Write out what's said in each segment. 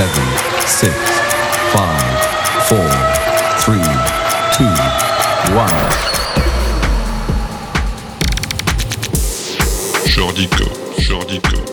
seven, six, five, four, three, two, one. Jordy Copz, Jordico.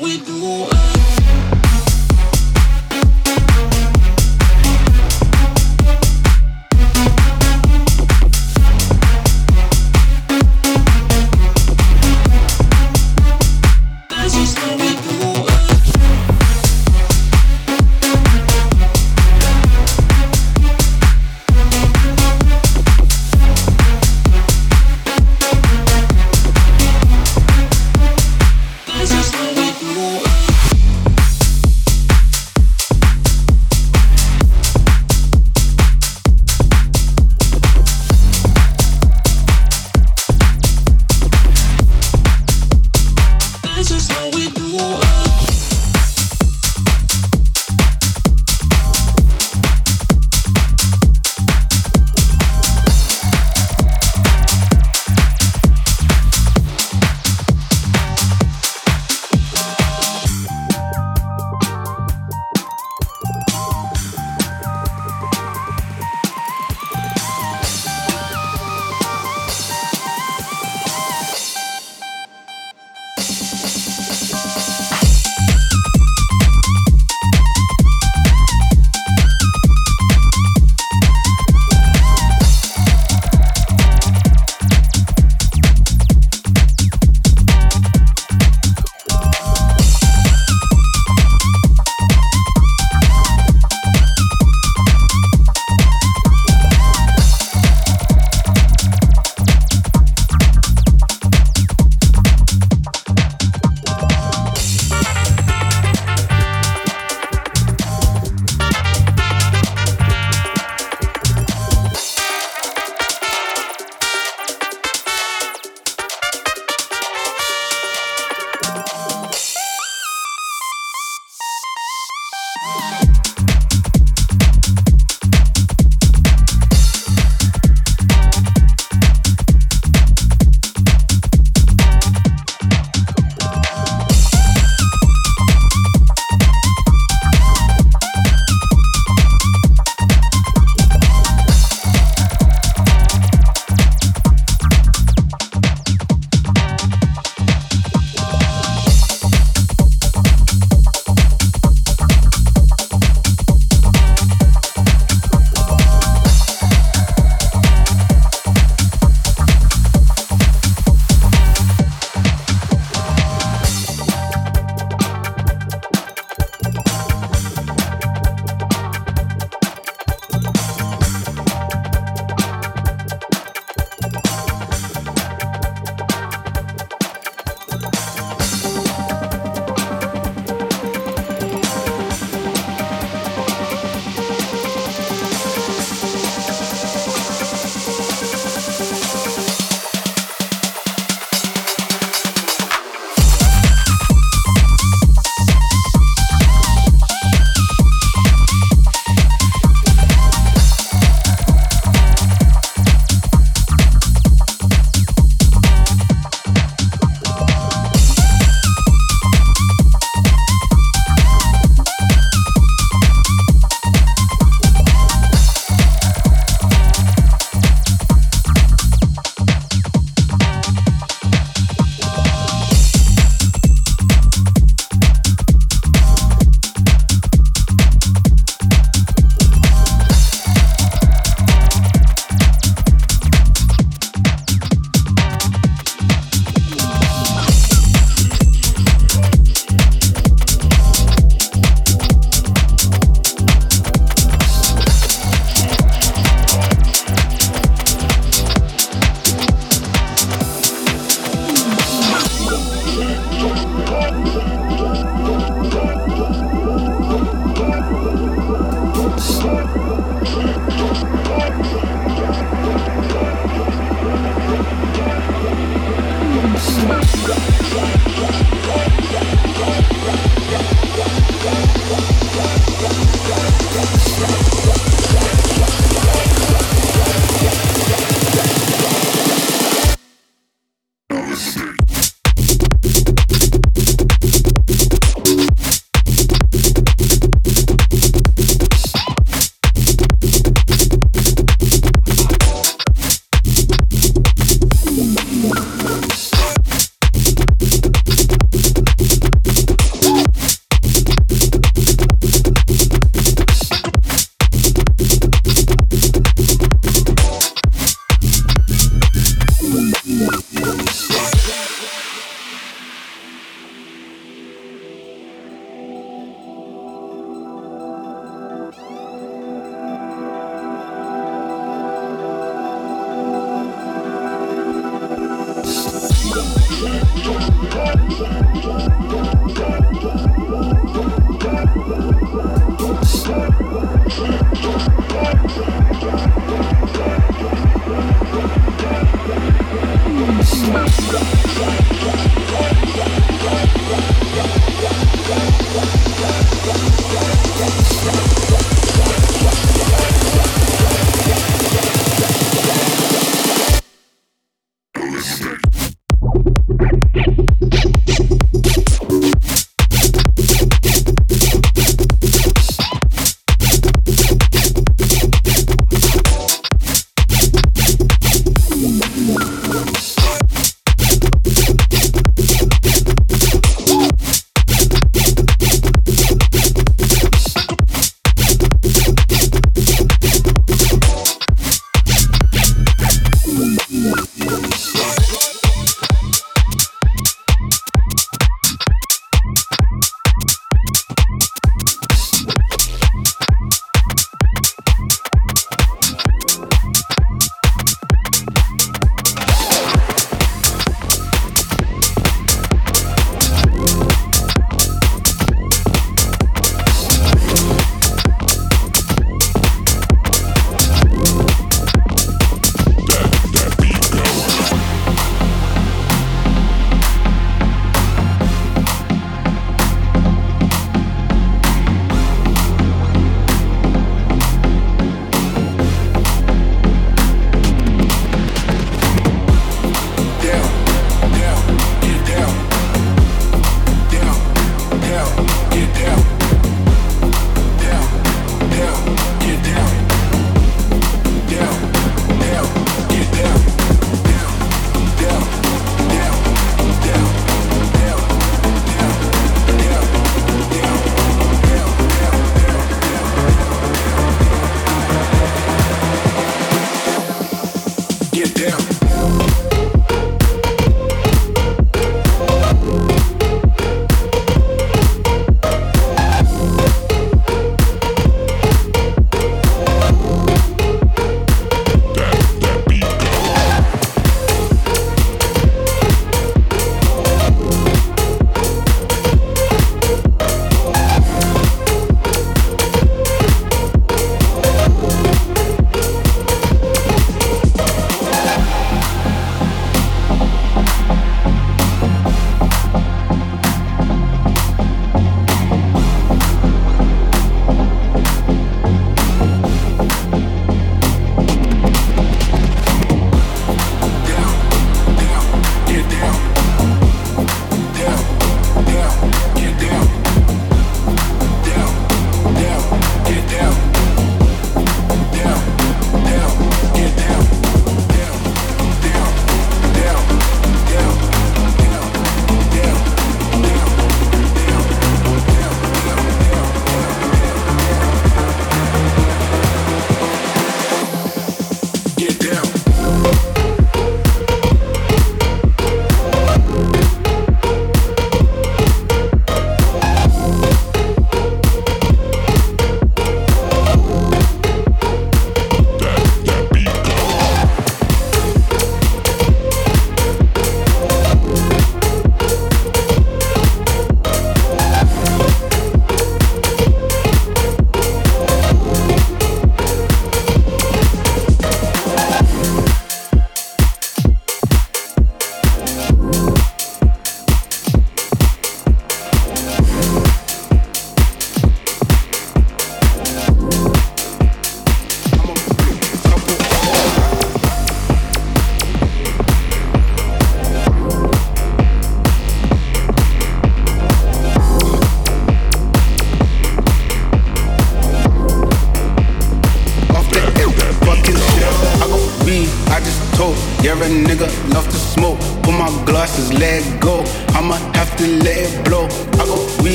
we do.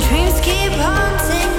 Dreams keep haunting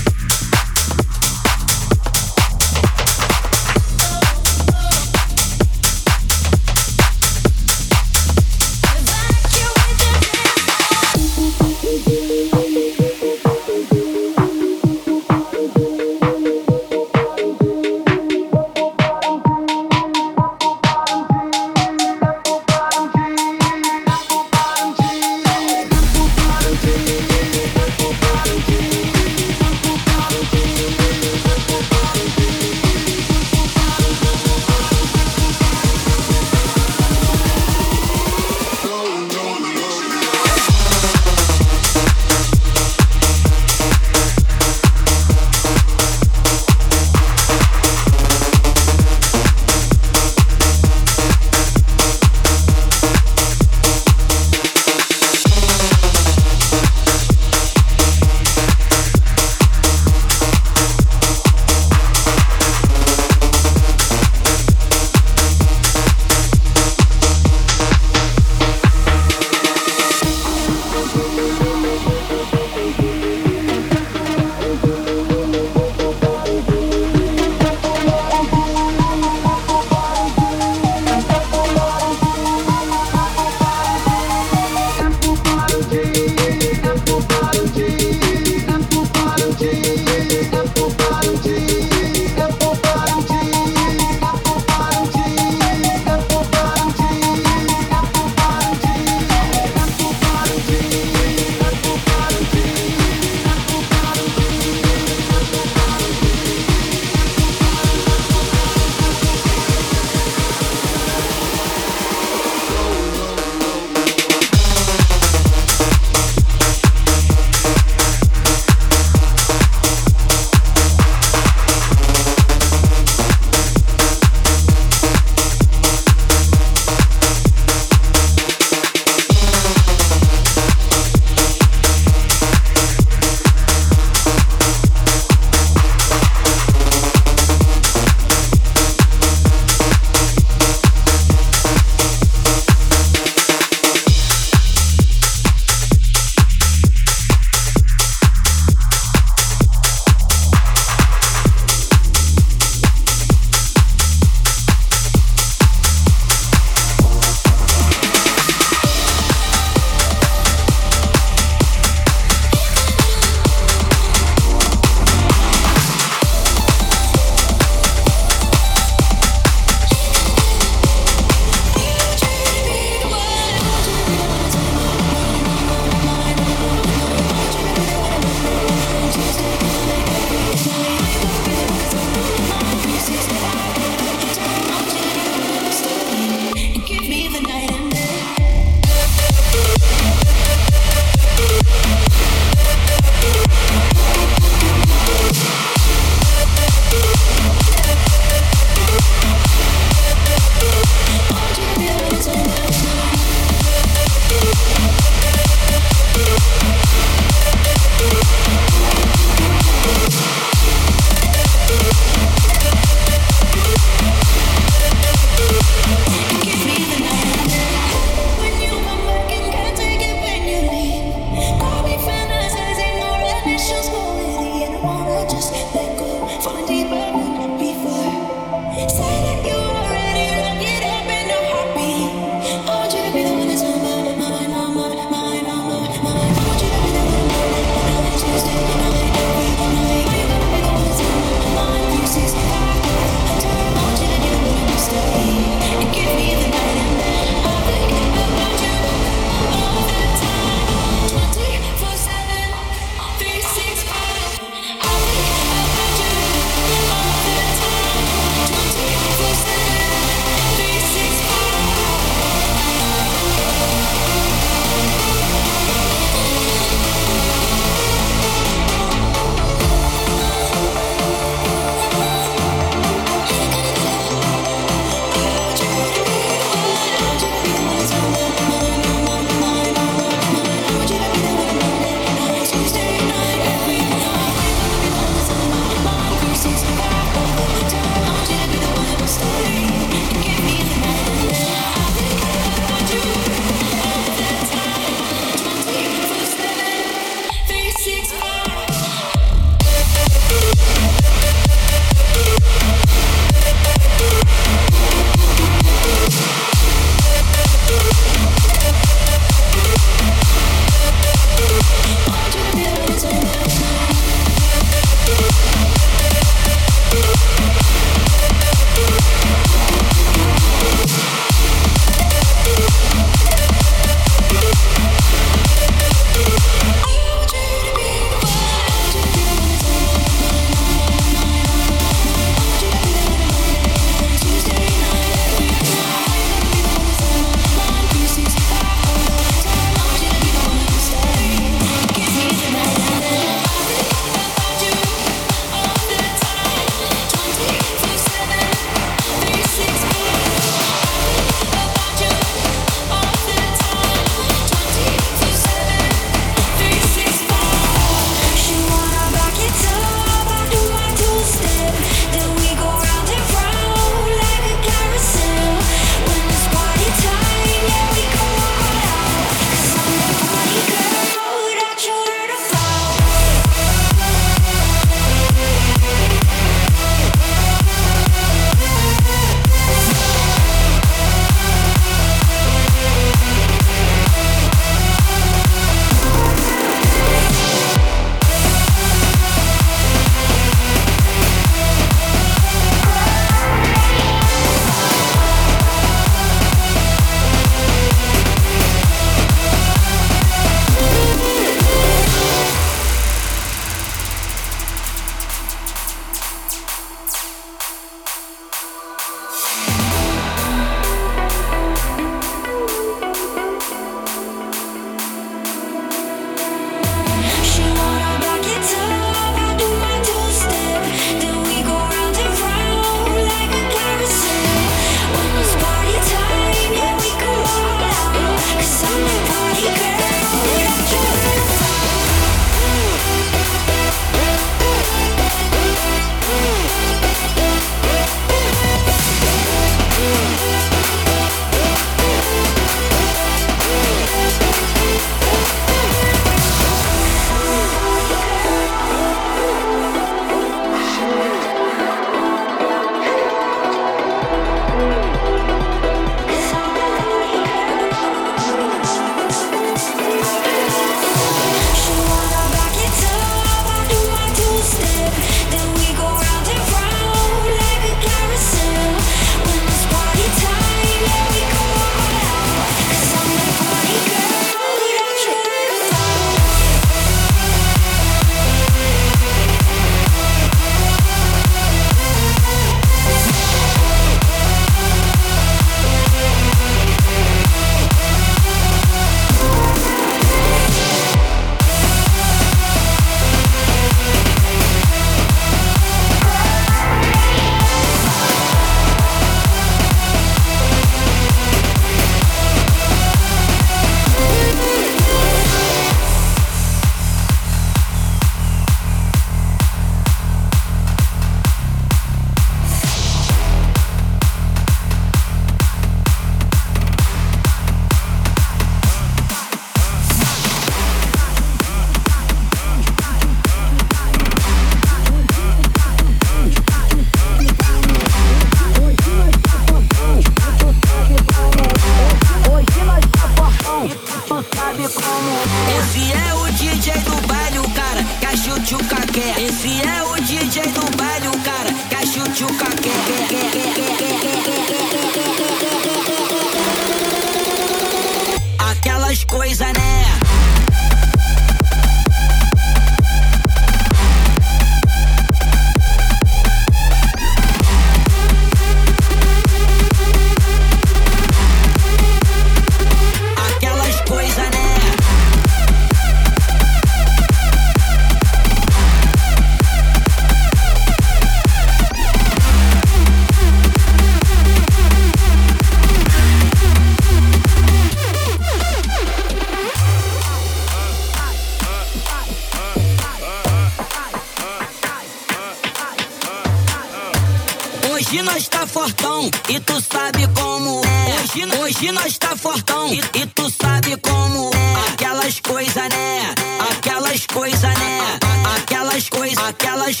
hoje nós tá fortão. E, e tu sabe como é. Aquelas coisa, né? Aquelas coisa, né? Aquelas coisas aquelas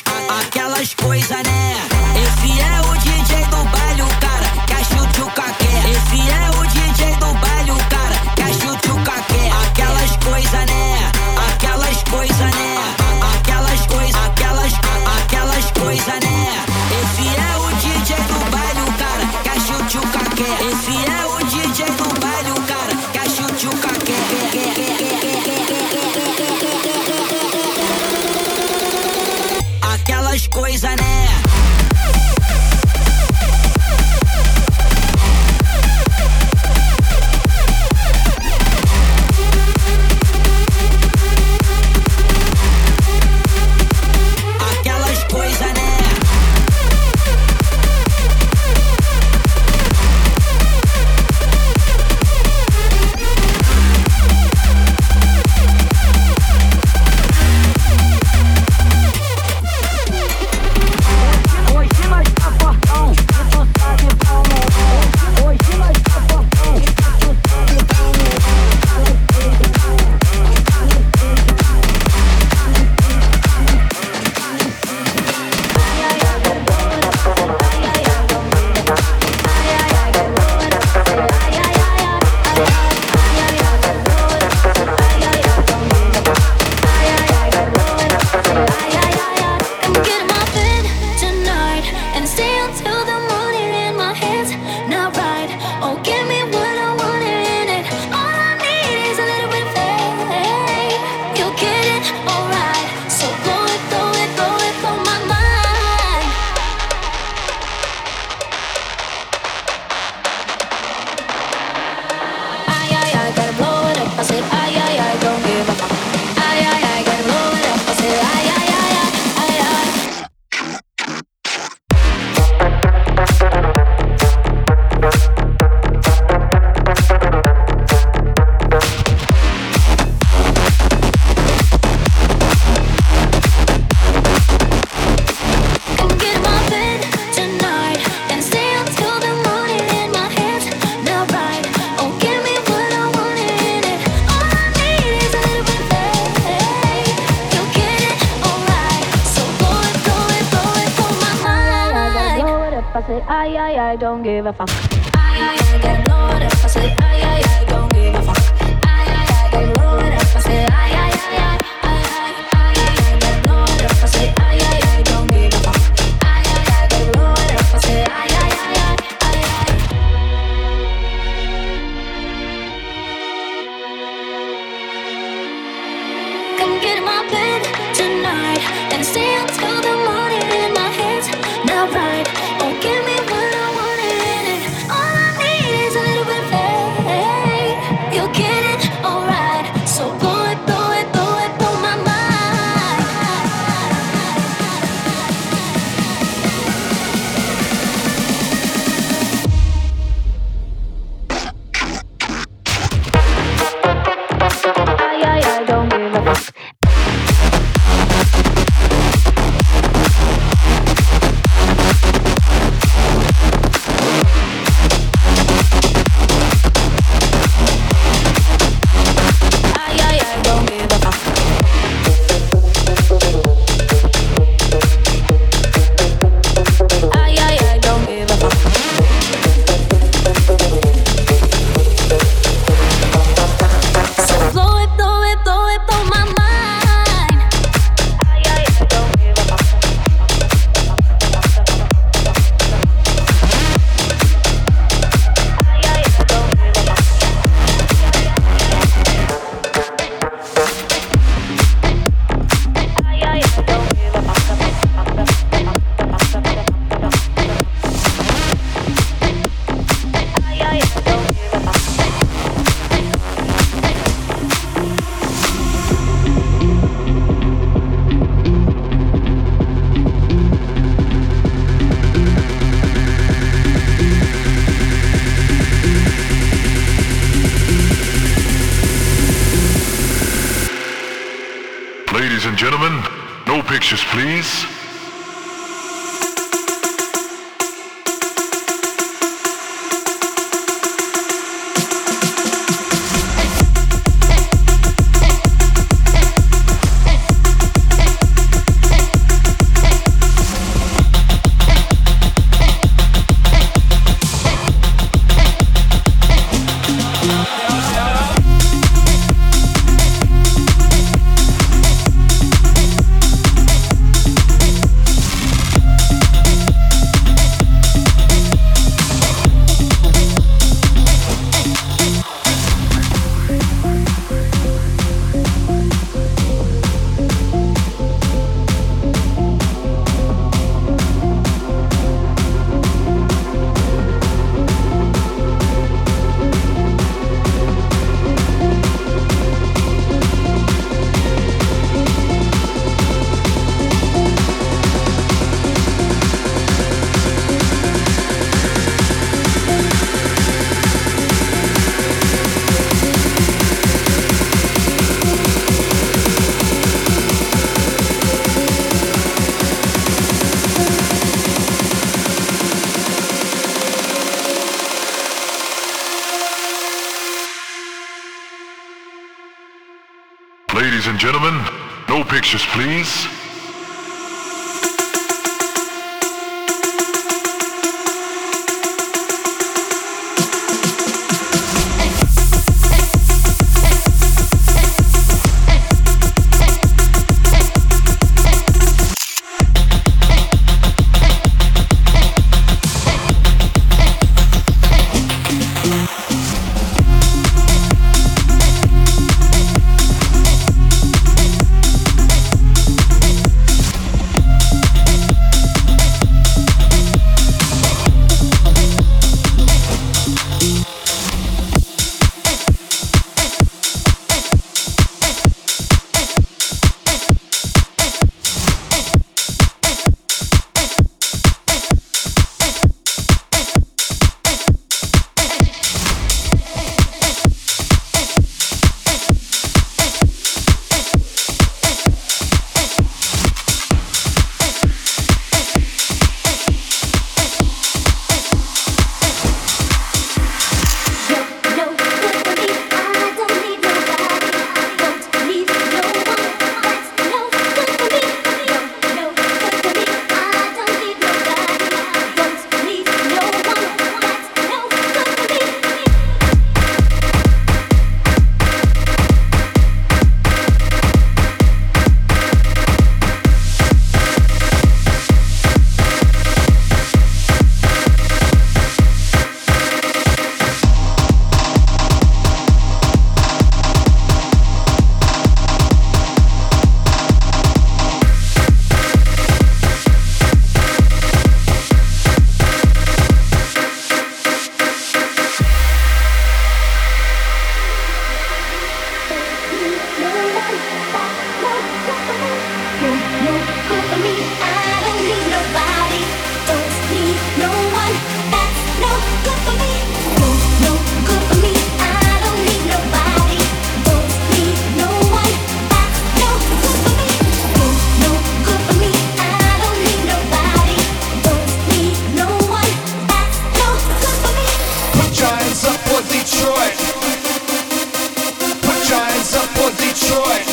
Detroit.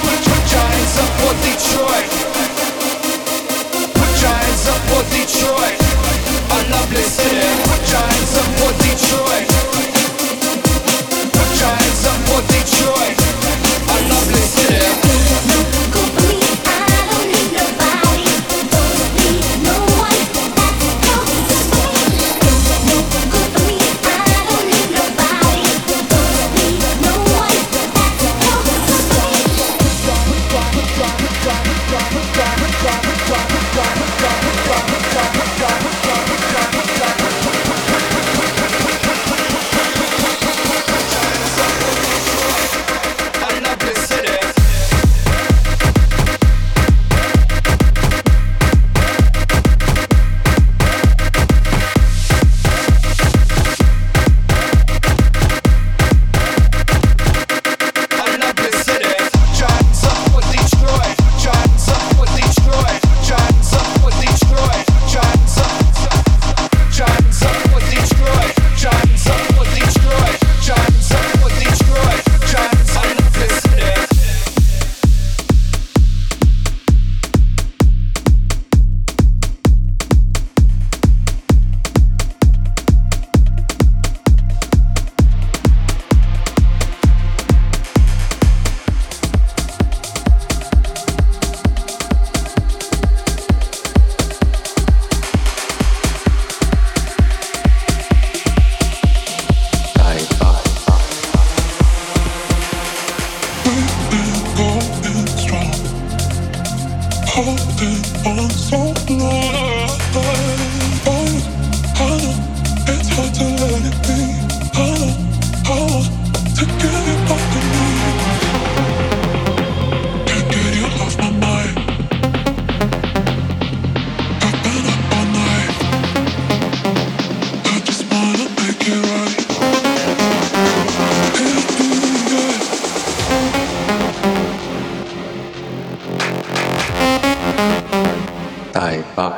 Put your giants up for Detroit. Put giants up for Detroit. Love Put giants up for Detroit. 系白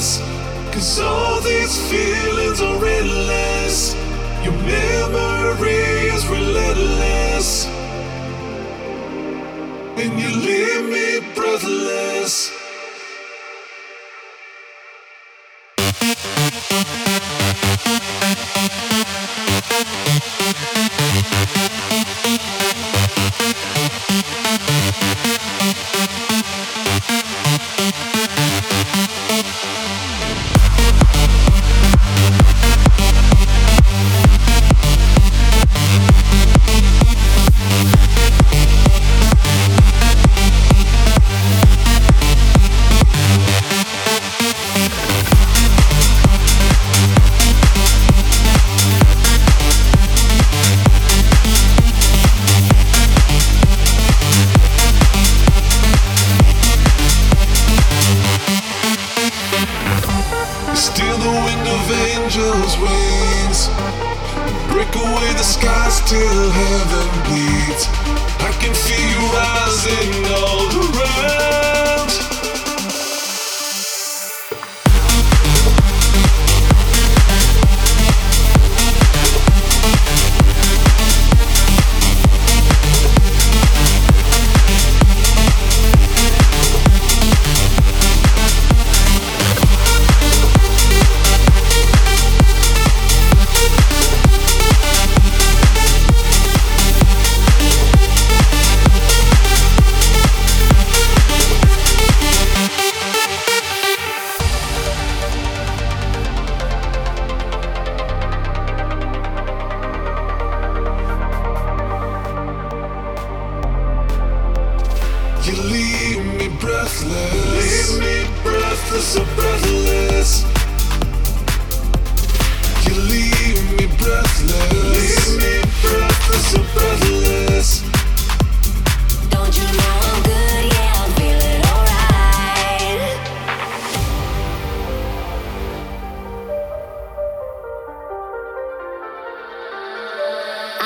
endless. Cause all these feelings are endless. Your memory is relentless. And you leave me breathless.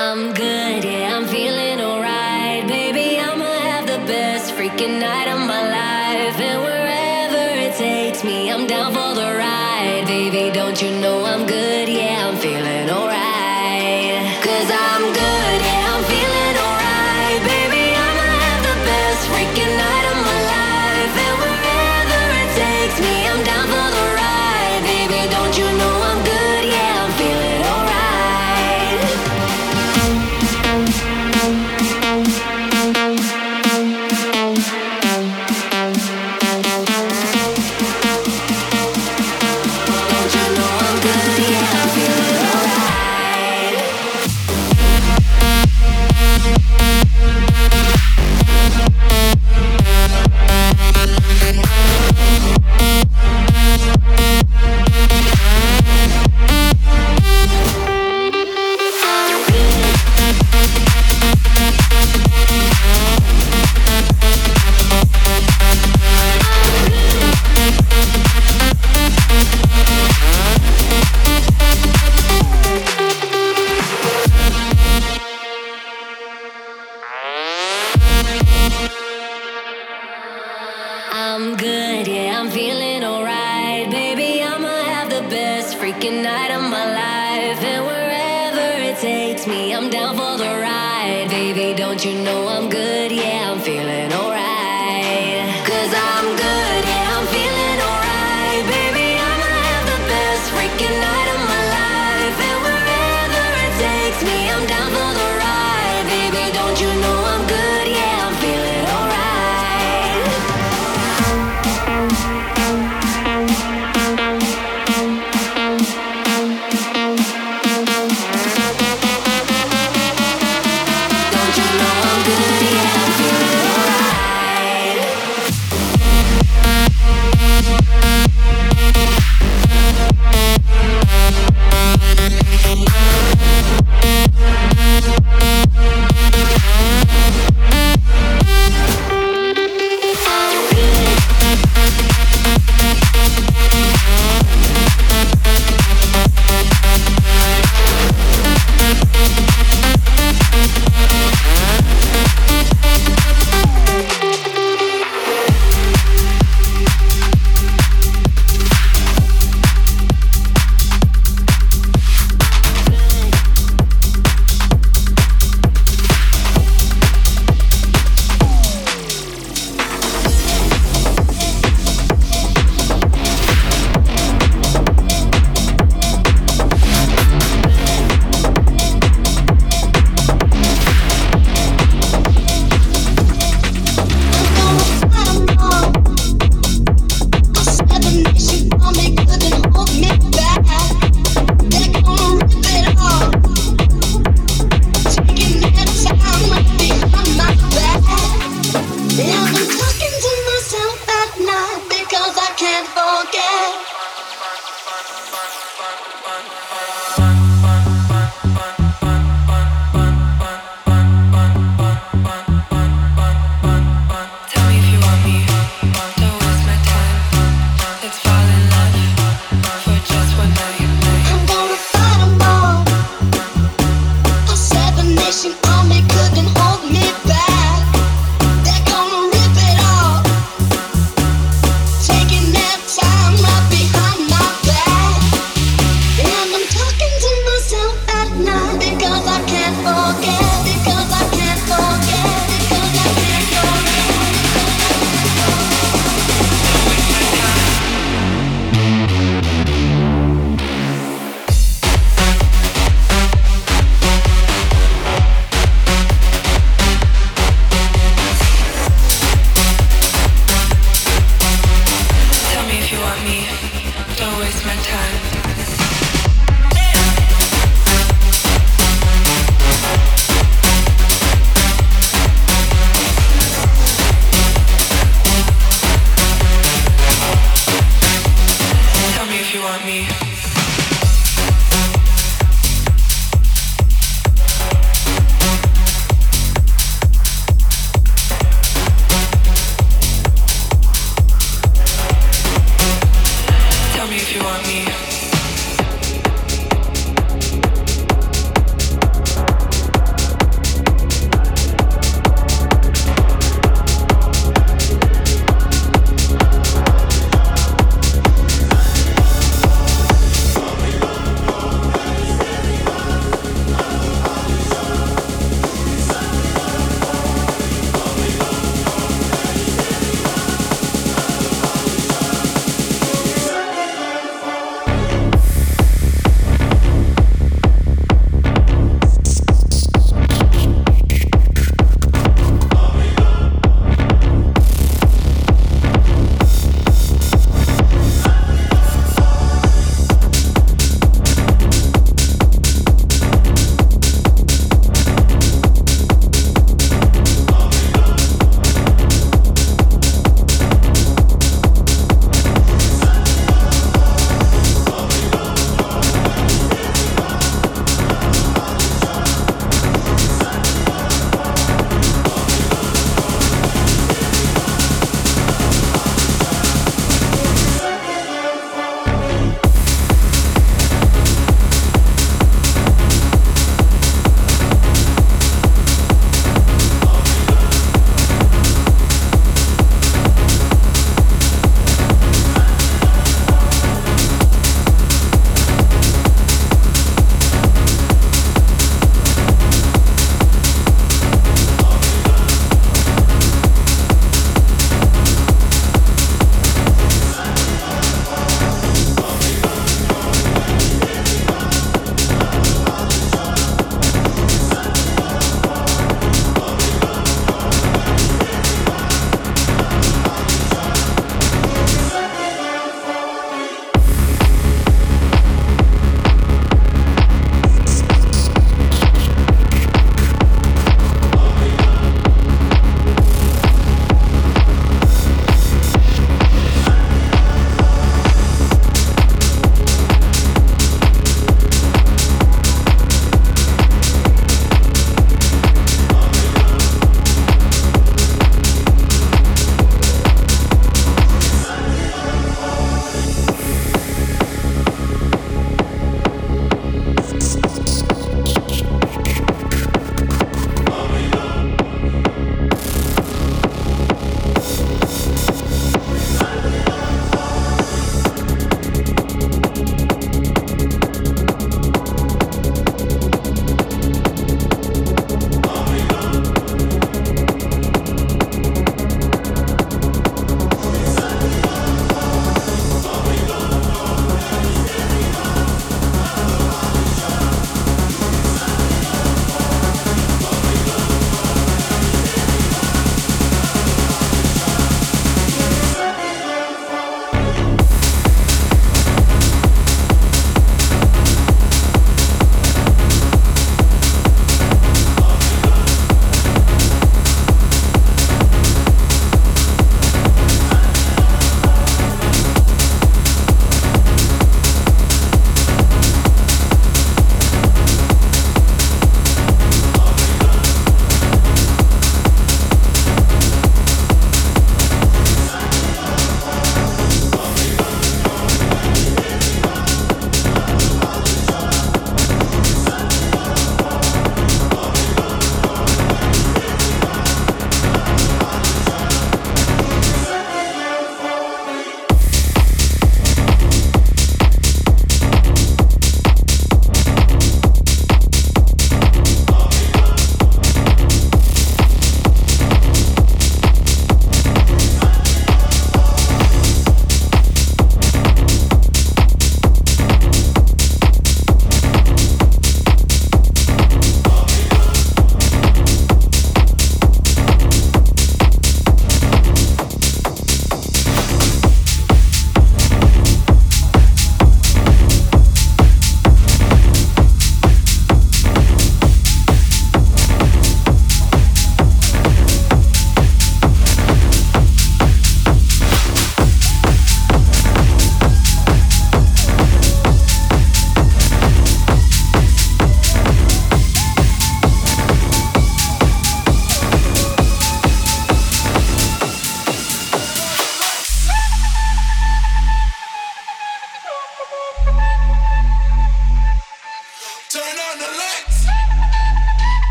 I'm good, yeah.